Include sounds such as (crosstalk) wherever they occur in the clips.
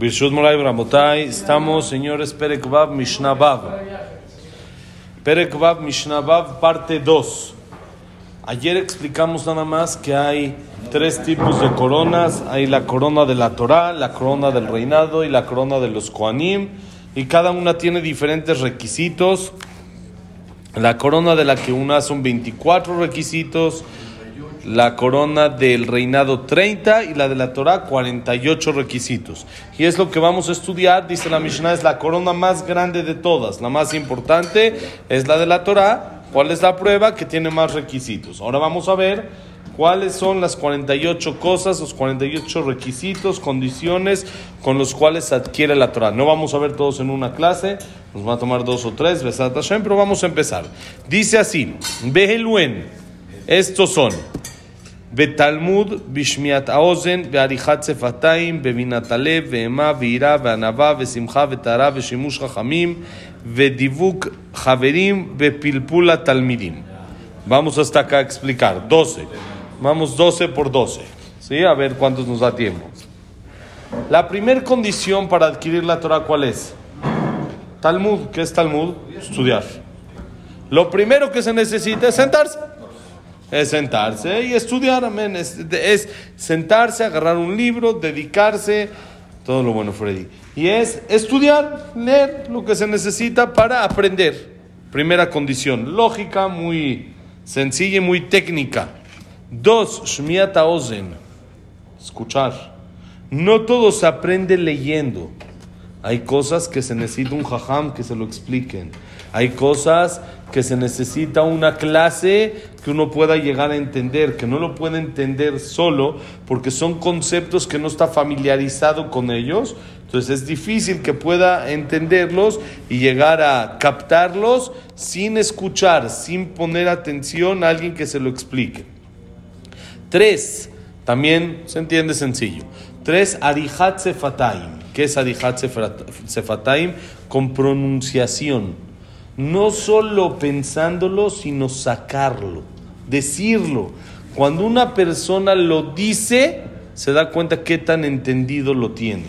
Birshut Moray Bramotay, estamos, señores, Perek Vav Mishnah Vav. Perek Vav Mishnah Vav, parte 2. Ayer explicamos nada más que hay tres tipos de coronas. Hay la corona de la Torah, la corona del reinado y la corona de los Koanim. Y cada una tiene diferentes requisitos. La corona de la que una son 24 requisitos la corona del reinado 30 y la de la Torah 48 requisitos. Y es lo que vamos a estudiar, dice la Mishnah, es la corona más grande de todas, la más importante es la de la Torah. ¿Cuál es la prueba? Que tiene más requisitos. Ahora vamos a ver cuáles son las 48 cosas, los 48 requisitos, condiciones con los cuales se adquiere la Torah. No vamos a ver todos en una clase, nos va a tomar dos o tres, pero vamos a empezar. Dice así, Beheluen, estos son בתלמוד, בשמיעת האוזן, בעריכת שפתיים, בבינת הלב, ואימה, ויראה, וענווה, ושמחה, וטהרה, ושימוש חכמים, ודיבוק חברים, בפלפול התלמידים. Vamos hasta acá a explicar. 12. Vamos 12 por 12. ¿Sí? A ver cuántos nos da tiempo. La primera condición para adquirir la Torah, ¿cuál es? Talmud. ¿Qué es Talmud? Estudiar. Lo primero que se necesita es sentarse es sentarse y estudiar, amén. Es, es, sentarse, agarrar un libro, dedicarse, todo lo bueno, Freddy. Y es estudiar, leer lo que se necesita para aprender. Primera condición, lógica, muy sencilla y muy técnica. Dos, Shmiata Ozen, escuchar. No todo se aprende leyendo. Hay cosas que se necesita un jajam que se lo expliquen. Hay cosas que se necesita una clase que uno pueda llegar a entender, que no lo puede entender solo porque son conceptos que no está familiarizado con ellos. Entonces es difícil que pueda entenderlos y llegar a captarlos sin escuchar, sin poner atención a alguien que se lo explique. Tres, también se entiende sencillo. Tres, Arihat Sefataim. ¿Qué es Arihat Sefataim? Con pronunciación no solo pensándolo, sino sacarlo, decirlo. Cuando una persona lo dice, se da cuenta qué tan entendido lo tiene.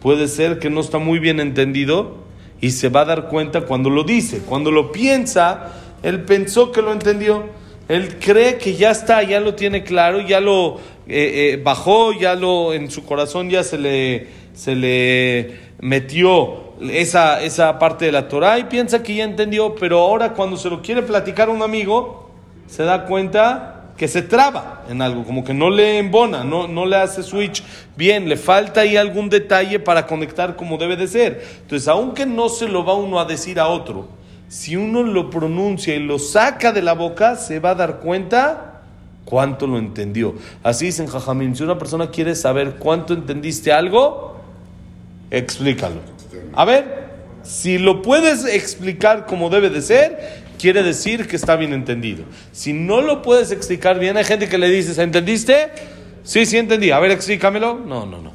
Puede ser que no está muy bien entendido y se va a dar cuenta cuando lo dice. Cuando lo piensa, él pensó que lo entendió. Él cree que ya está, ya lo tiene claro, ya lo eh, eh, bajó, ya lo en su corazón ya se le, se le metió esa, esa parte de la Torah y piensa que ya entendió, pero ahora cuando se lo quiere platicar a un amigo, se da cuenta que se traba en algo, como que no le embona, no, no le hace switch bien, le falta ahí algún detalle para conectar como debe de ser. Entonces, aunque no se lo va uno a decir a otro, si uno lo pronuncia y lo saca de la boca, se va a dar cuenta cuánto lo entendió. Así dicen Jajamín, si una persona quiere saber cuánto entendiste algo, explícalo. A ver, si lo puedes explicar como debe de ser, quiere decir que está bien entendido. Si no lo puedes explicar bien, hay gente que le dice, ¿entendiste? Sí, sí entendí. A ver, explícamelo. No, no, no.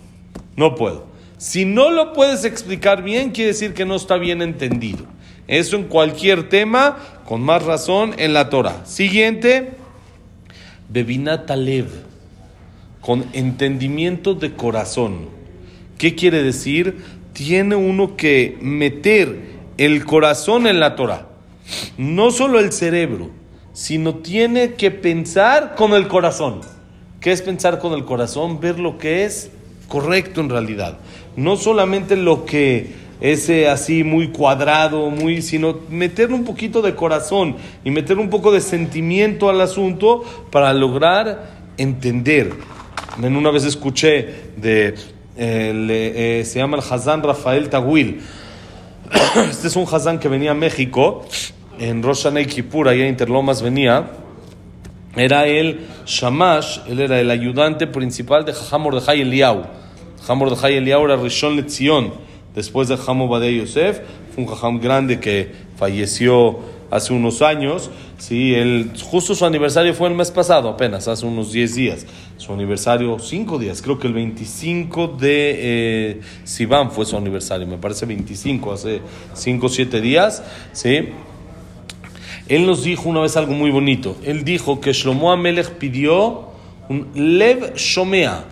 No puedo. Si no lo puedes explicar bien, quiere decir que no está bien entendido. Eso en cualquier tema, con más razón en la Torah. Siguiente, Bebinat Alev, con entendimiento de corazón. ¿Qué quiere decir? tiene uno que meter el corazón en la Torah. No solo el cerebro, sino tiene que pensar con el corazón. ¿Qué es pensar con el corazón? Ver lo que es correcto en realidad. No solamente lo que es eh, así muy cuadrado, muy, sino meterle un poquito de corazón y meter un poco de sentimiento al asunto para lograr entender. En una vez escuché de eh, se llama el Hazán Rafael Tawil. (clears throat) Este es un Hazán que venía a México, en Rosh Kippur, allá en Interlomas venía. Era el Shamash, él era el ayudante principal de Jajam Mordechai Eliau. Jajam Mordechai Eliau era Rishon Lezion, después de Jajam Obadei Yosef. Fue un Jajam grande que falleció hace unos años. Sí, el, justo su aniversario fue el mes pasado, apenas, hace unos 10 días. Su aniversario, 5 días, creo que el 25 de eh, fue su aniversario, me parece 25, hace 5 o 7 días. ¿sí? Él nos dijo una vez algo muy bonito. Él dijo que Shlomo Amelech pidió un Lev Shomea,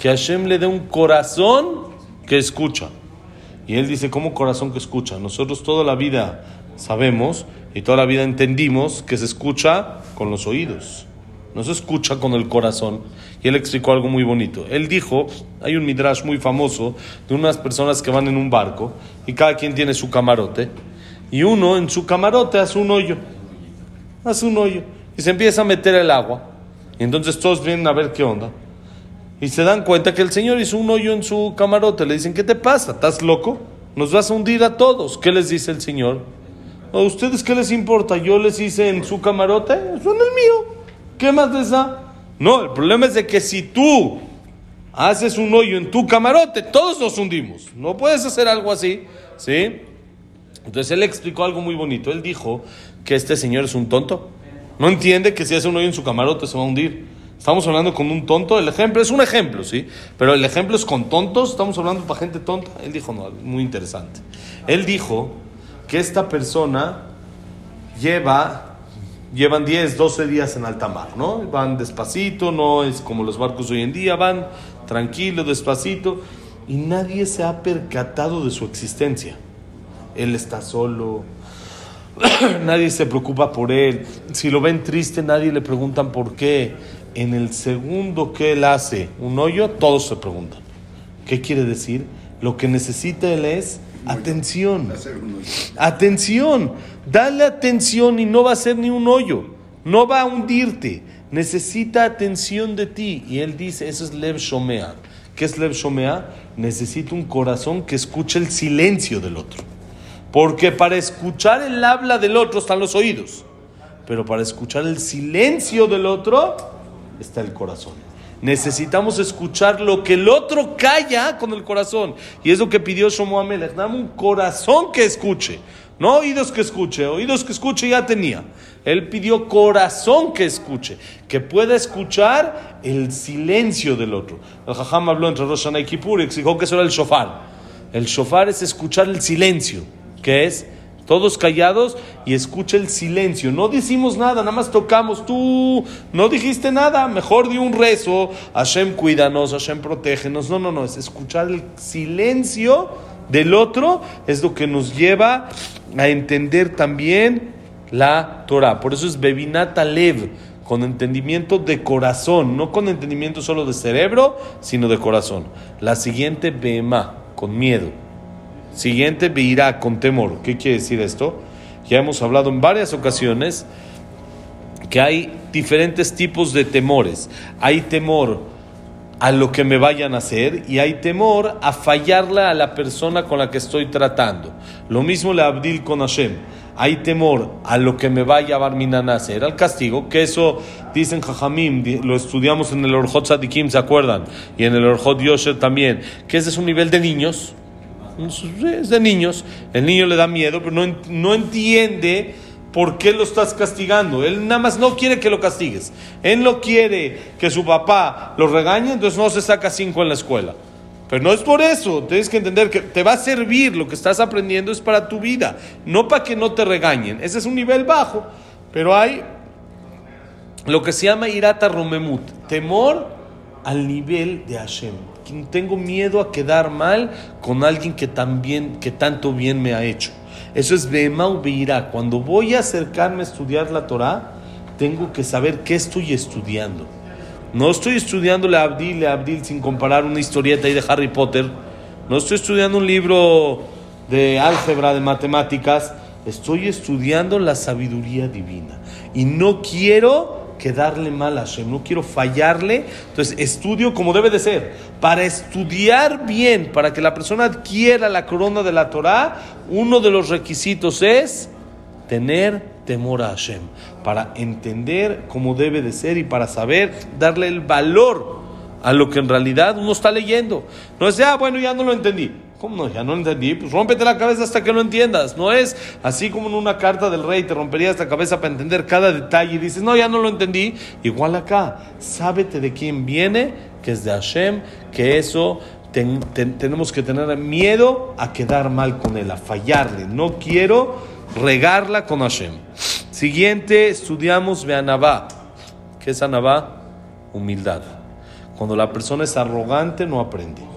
que Hashem le dé un corazón que escucha. Y él dice, ¿cómo corazón que escucha? Nosotros toda la vida sabemos y toda la vida entendimos que se escucha con los oídos, no se escucha con el corazón. Y él explicó algo muy bonito. Él dijo, hay un midrash muy famoso de unas personas que van en un barco y cada quien tiene su camarote y uno en su camarote hace un hoyo, hace un hoyo y se empieza a meter el agua. Y entonces todos vienen a ver qué onda. Y se dan cuenta que el Señor hizo un hoyo en su camarote. Le dicen, ¿qué te pasa? ¿Estás loco? Nos vas a hundir a todos. ¿Qué les dice el Señor? ¿A ustedes qué les importa? Yo les hice en su camarote, son el mío. ¿Qué más les da? No, el problema es de que si tú haces un hoyo en tu camarote, todos nos hundimos. No puedes hacer algo así, ¿sí? Entonces él explicó algo muy bonito. Él dijo que este señor es un tonto. No entiende que si hace un hoyo en su camarote se va a hundir. Estamos hablando con un tonto. El ejemplo es un ejemplo, ¿sí? Pero el ejemplo es con tontos. Estamos hablando para gente tonta. Él dijo, no, muy interesante. Él dijo esta persona lleva, llevan 10, 12 días en alta mar, ¿no? Van despacito, no es como los barcos hoy en día, van tranquilo, despacito. Y nadie se ha percatado de su existencia. Él está solo, (clears throat) nadie se preocupa por él. Si lo ven triste, nadie le preguntan por qué. En el segundo que él hace un hoyo, todos se preguntan. ¿Qué quiere decir? Lo que necesita él es atención. Atención. Dale atención y no va a ser ni un hoyo. No va a hundirte. Necesita atención de ti. Y él dice, eso es Lev Shomea. ¿Qué es Lev Shomea? Necesita un corazón que escuche el silencio del otro. Porque para escuchar el habla del otro están los oídos, pero para escuchar el silencio del otro está el corazón. Necesitamos escuchar lo que el otro calla con el corazón. Y es lo que pidió Shomo Amelech. Dame un corazón que escuche. No oídos que escuche. Oídos que escuche ya tenía. Él pidió corazón que escuche. Que pueda escuchar el silencio del otro. El Jajam habló entre Rosh y Kippur y explicó que eso era el shofar. El shofar es escuchar el silencio que es todos callados y escucha el silencio. No decimos nada, nada más tocamos. Tú no dijiste nada, mejor di un rezo. Hashem cuídanos, Hashem protégenos. No, no, no, es escuchar el silencio del otro, es lo que nos lleva a entender también la Torah. Por eso es Bebinata Lev, con entendimiento de corazón, no con entendimiento solo de cerebro, sino de corazón. La siguiente, Bema, con miedo. Siguiente, veirá con temor. ¿Qué quiere decir esto? Ya hemos hablado en varias ocasiones que hay diferentes tipos de temores. Hay temor a lo que me vayan a hacer y hay temor a fallarle a la persona con la que estoy tratando. Lo mismo le abdil con Hashem. Hay temor a lo que me vaya a Barminan a hacer, al castigo, que eso dicen Jajamim, lo estudiamos en el Orjot Sadikim, ¿se acuerdan? Y en el Orjot Yosher también, que ese es un nivel de niños, es de niños. El niño le da miedo, pero no, no entiende por qué lo estás castigando. Él nada más no quiere que lo castigues. Él no quiere que su papá lo regañe, entonces no se saca cinco en la escuela. Pero no es por eso, tienes que entender que te va a servir, lo que estás aprendiendo es para tu vida, no para que no te regañen. Ese es un nivel bajo, pero hay lo que se llama irata romemut, temor al nivel de Hashem tengo miedo a quedar mal con alguien que también, que tanto bien me ha hecho. Eso es Behemau Beirá. Cuando voy a acercarme a estudiar la Torah, tengo que saber qué estoy estudiando. No estoy estudiando la Abdil, la Abdil sin comparar una historieta ahí de Harry Potter. No estoy estudiando un libro de álgebra, de matemáticas. Estoy estudiando la sabiduría divina. Y no quiero darle mal a Hashem, no quiero fallarle. Entonces estudio como debe de ser. Para estudiar bien, para que la persona adquiera la corona de la Torah, uno de los requisitos es tener temor a Hashem. Para entender cómo debe de ser y para saber darle el valor a lo que en realidad uno está leyendo. No es, ah, bueno, ya no lo entendí. ¿Cómo no? Ya no entendí. Pues rómpete la cabeza hasta que lo entiendas. No es así como en una carta del rey te romperías la cabeza para entender cada detalle y dices, no, ya no lo entendí. Igual acá, sábete de quién viene, que es de Hashem, que eso tenemos que tener miedo a quedar mal con él, a fallarle. No quiero regarla con Hashem. Siguiente, estudiamos Beanabá. ¿Qué es Anabá? Humildad. Cuando la persona es arrogante, no aprende.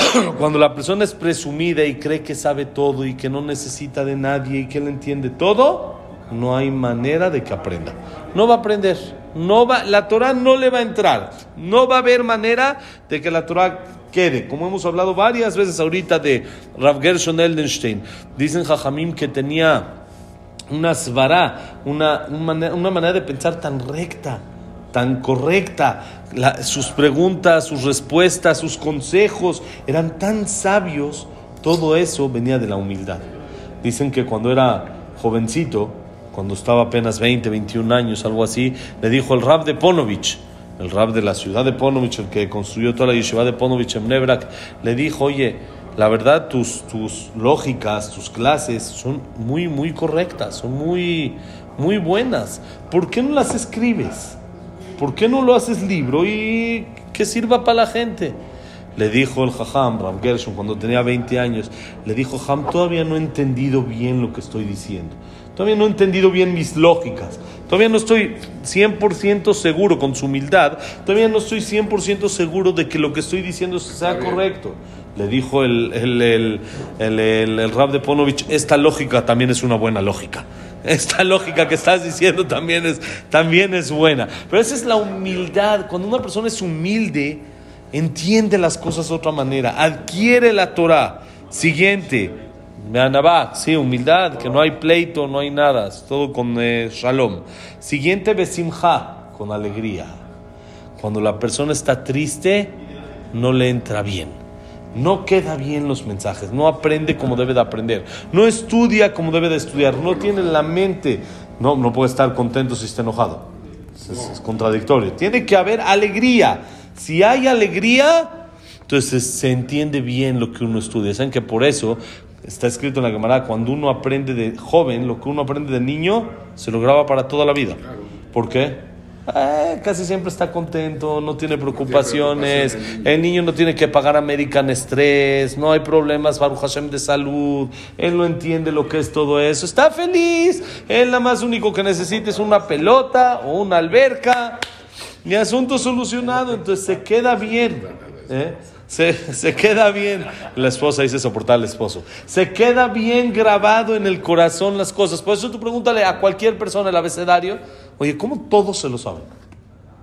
(coughs) Cuando la persona es presumida y cree que sabe todo y que no necesita de nadie y que él entiende todo, no hay manera de que aprenda. No va a aprender. No va, la Torah no le va a entrar. No va a haber manera de que la Torah quede. Como hemos hablado varias veces ahorita de Rav Gershon Eldenstein. Dicen Jajamim que tenía una svara, una, una manera de pensar tan recta tan correcta, sus preguntas, sus respuestas, sus consejos eran tan sabios, todo eso venía de la humildad. Dicen que cuando era jovencito, cuando estaba apenas 20, 21 años, algo así, le dijo el rab de Ponovich, el rab de la ciudad de Ponovich, el que construyó toda la yeshiva de Ponovich en Nebrak, le dijo, oye, la verdad tus, tus lógicas, tus clases son muy, muy correctas, son muy, muy buenas. ¿Por qué no las escribes? ¿Por qué no lo haces libro y que sirva para la gente? Le dijo el Jajam, Ram Gershon, cuando tenía 20 años, le dijo, Jam, todavía no he entendido bien lo que estoy diciendo. Todavía no he entendido bien mis lógicas. Todavía no estoy 100% seguro con su humildad. Todavía no estoy 100% seguro de que lo que estoy diciendo sea correcto. Le dijo el, el, el, el, el Rab de Ponovich, esta lógica también es una buena lógica. (laughs) Esta lógica que estás diciendo también es, también es buena. Pero esa es la humildad. Cuando una persona es humilde, entiende las cosas de otra manera, adquiere la Torah. Siguiente, Meanabá, sí, humildad, que no hay pleito, no hay nada, es todo con eh, shalom. Siguiente, Besimha, con alegría. Cuando la persona está triste, no le entra bien no queda bien los mensajes, no aprende como debe de aprender, no estudia como debe de estudiar, no tiene la mente, no, no puede estar contento si está enojado. Es, contradictorio. Tiene que haber alegría. Si hay alegría, entonces se entiende bien lo que uno estudia. Saben que por eso está escrito en la Gemara, cuando uno aprende de joven, lo que uno aprende de niño, se lo graba para toda la vida. ¿Por qué? Eh, casi siempre está contento, no tiene preocupaciones, el niño no tiene que pagar American Stress, no hay problemas, Baruch Hashem, de salud, él no entiende lo que es todo eso, está feliz, él nada más único que necesita es una pelota o una alberca, mi asunto solucionado, entonces se queda bien. ¿eh? Se, se, queda bien, la esposa dice soportar al esposo, se queda bien grabado en el corazón las cosas. Por eso tú pregúntale a cualquier persona el abecedario, oye, ¿cómo todos se lo saben?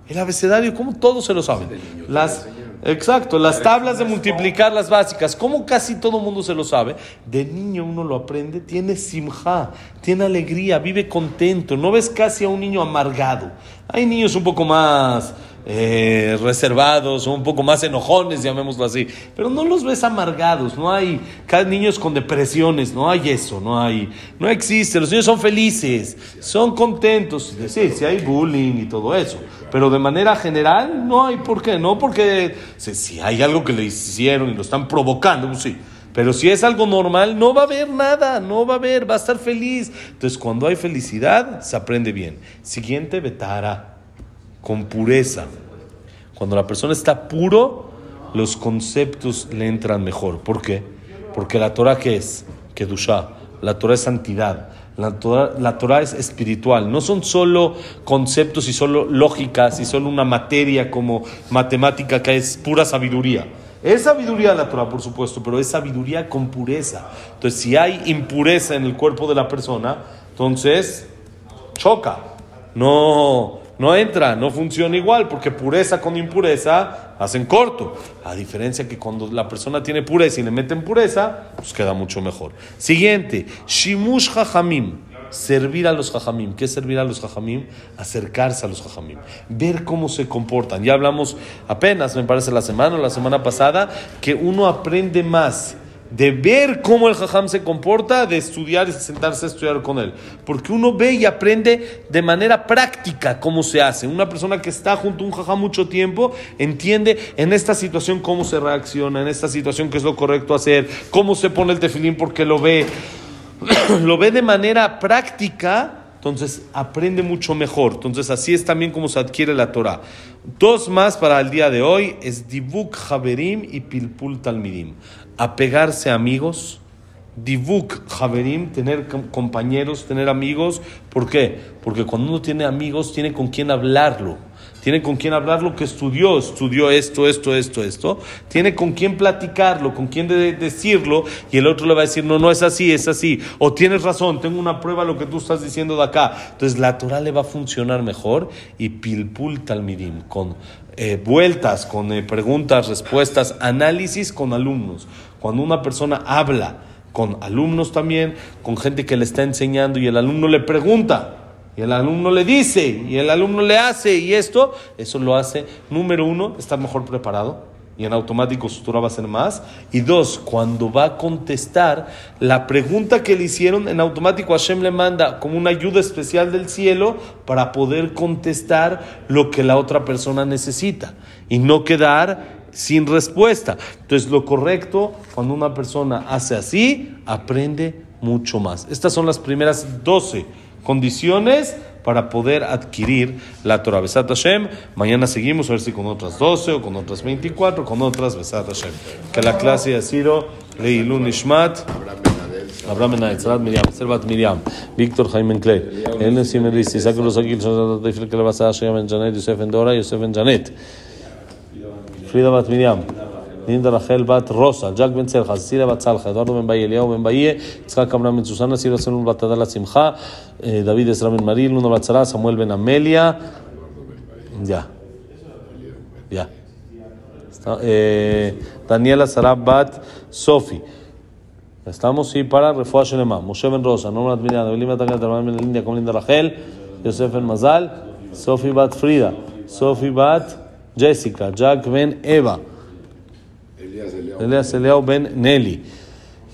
El abecedario, ¿cómo todos se lo saben? Las, exacto, las tablas de multiplicar las básicas, ¿cómo casi todo el mundo se lo sabe? De niño uno lo aprende, tiene simja, tiene alegría, vive contento, no ves casi a un niño amargado. Hay niños un poco más eh, reservados o un poco más enojones, llamémoslo así. Pero no los ves amargados, no hay niños con depresiones, no hay eso, no hay, no existe. Los niños son felices, son contentos. Sí, sí hay bullying y todo eso, pero de manera general no hay por qué, no porque si, hay algo que le hicieron y lo están provocando, pues sí. Pero si es algo normal, no va a haber nada, no va a haber, va a estar feliz. Entonces, cuando hay felicidad, se aprende bien. Siguiente, betara con pureza. Cuando la persona está puro, los conceptos le entran mejor. ¿Por qué? Porque la Torah ¿qué es? Kedusha. La Torah es santidad. La Torah, es espiritual. No son solo conceptos y solo lógicas y solo una materia como matemática que es pura sabiduría. Es sabiduría la Torah, por supuesto, pero es sabiduría con pureza. Entonces, si hay impureza en el cuerpo de la persona, entonces choca. No, no entra, no funciona igual, porque pureza con impureza hacen corto. A diferencia que cuando la persona tiene pureza y le meten pureza, pues queda mucho mejor. Siguiente, Shimush Jajamim. Servir a los jajamim. ¿Qué es servir a los jajamim? Acercarse a los jajamim. Ver cómo se comportan. Ya hablamos apenas, me parece, la semana o la semana pasada, que uno aprende más de ver cómo el jajam se comporta, de estudiar y sentarse a estudiar con él. Porque uno ve y aprende de manera práctica cómo se hace. Una persona que está junto a un jajam mucho tiempo entiende en esta situación cómo se reacciona, en esta situación qué es lo correcto hacer, cómo se pone el tefilín porque lo ve, (clears throat) lo ve de manera práctica. Entonces aprende mucho mejor. Entonces así es también como se adquiere la Torah. Dos más para el día de hoy es Dibuk Haberim y Pilpul Talmidim apegarse a amigos, divuk javerim, tener compañeros, tener amigos. ¿Por qué? Porque cuando uno tiene amigos, tiene con quién hablarlo. tiene con quién hablar lo que estudió, estudió esto, esto, esto, esto, tiene con quién platicarlo, con quién decirlo, y el otro le va a decir, no, no es así, es así, o tienes razón, tengo una prueba lo que tú estás diciendo de acá. Entonces la Torah le va a funcionar mejor y pilpul talmidim, con eh, vueltas, con eh, preguntas, respuestas, análisis con alumnos. Cuando una persona habla con alumnos también, con gente que le está enseñando y el alumno le pregunta, y el alumno le dice, y el alumno le hace, y esto, eso lo hace, número uno, estar mejor preparado, y en automático su Torah va a ser más. Y dos, cuando va a contestar la pregunta que le hicieron, en automático Hashem le manda como una ayuda especial del cielo para poder contestar lo que la otra persona necesita y no quedar sin respuesta. Entonces lo correcto, cuando una persona hace así, aprende mucho más. Estas son las primeras 12 condiciones para poder adquirir la Torah. Besat Hashem. Mañana seguimos a ver si con otras 12 o con otras 24, con otras Besat Hashem. Que la clase ha sido Leilun Ishmat. Abraham Benaitzrat Miriam, Servat Miriam, Víctor Jaime Clay, Elena Simeris, Isaac Rosakil, Shazat Teifel Kelabasa, Hashem Ben Janet, Yosef Ben Dora, Yosef Ben Janet, Frida Bat Miriam. Linda Rachel Bat Rosa, Jack Ben Selja, Cecilia Bat Salja, Eduardo Ben Baye, Eliao Ben Baye, Itzhak Abraham Ben Susana, Ciro Selun Bat Adala Simcha, David Esra Maril, Luna Bat Samuel Ben Amelia. Ya. Ya. Eh, Daniela Sara Bat Sofi. Estamos, sí, para Refuah Shelema. Moshe Ben Rosa, Norma Admirian, Evelyn Batanga, Hermano Ben Lindia, con Linda Rachel, Yosef Ben Mazal, Sofi Bat Frida, Sofi Bat Jessica, Jack Ben Eva. Elias Eliao ben Nelly,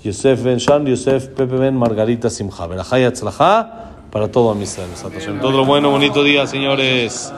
Yosef ben Shan, Yosef Pepe ben Margarita Simcha. Berajá y para todo a Israel. Todo lo bueno, bonito día, señores.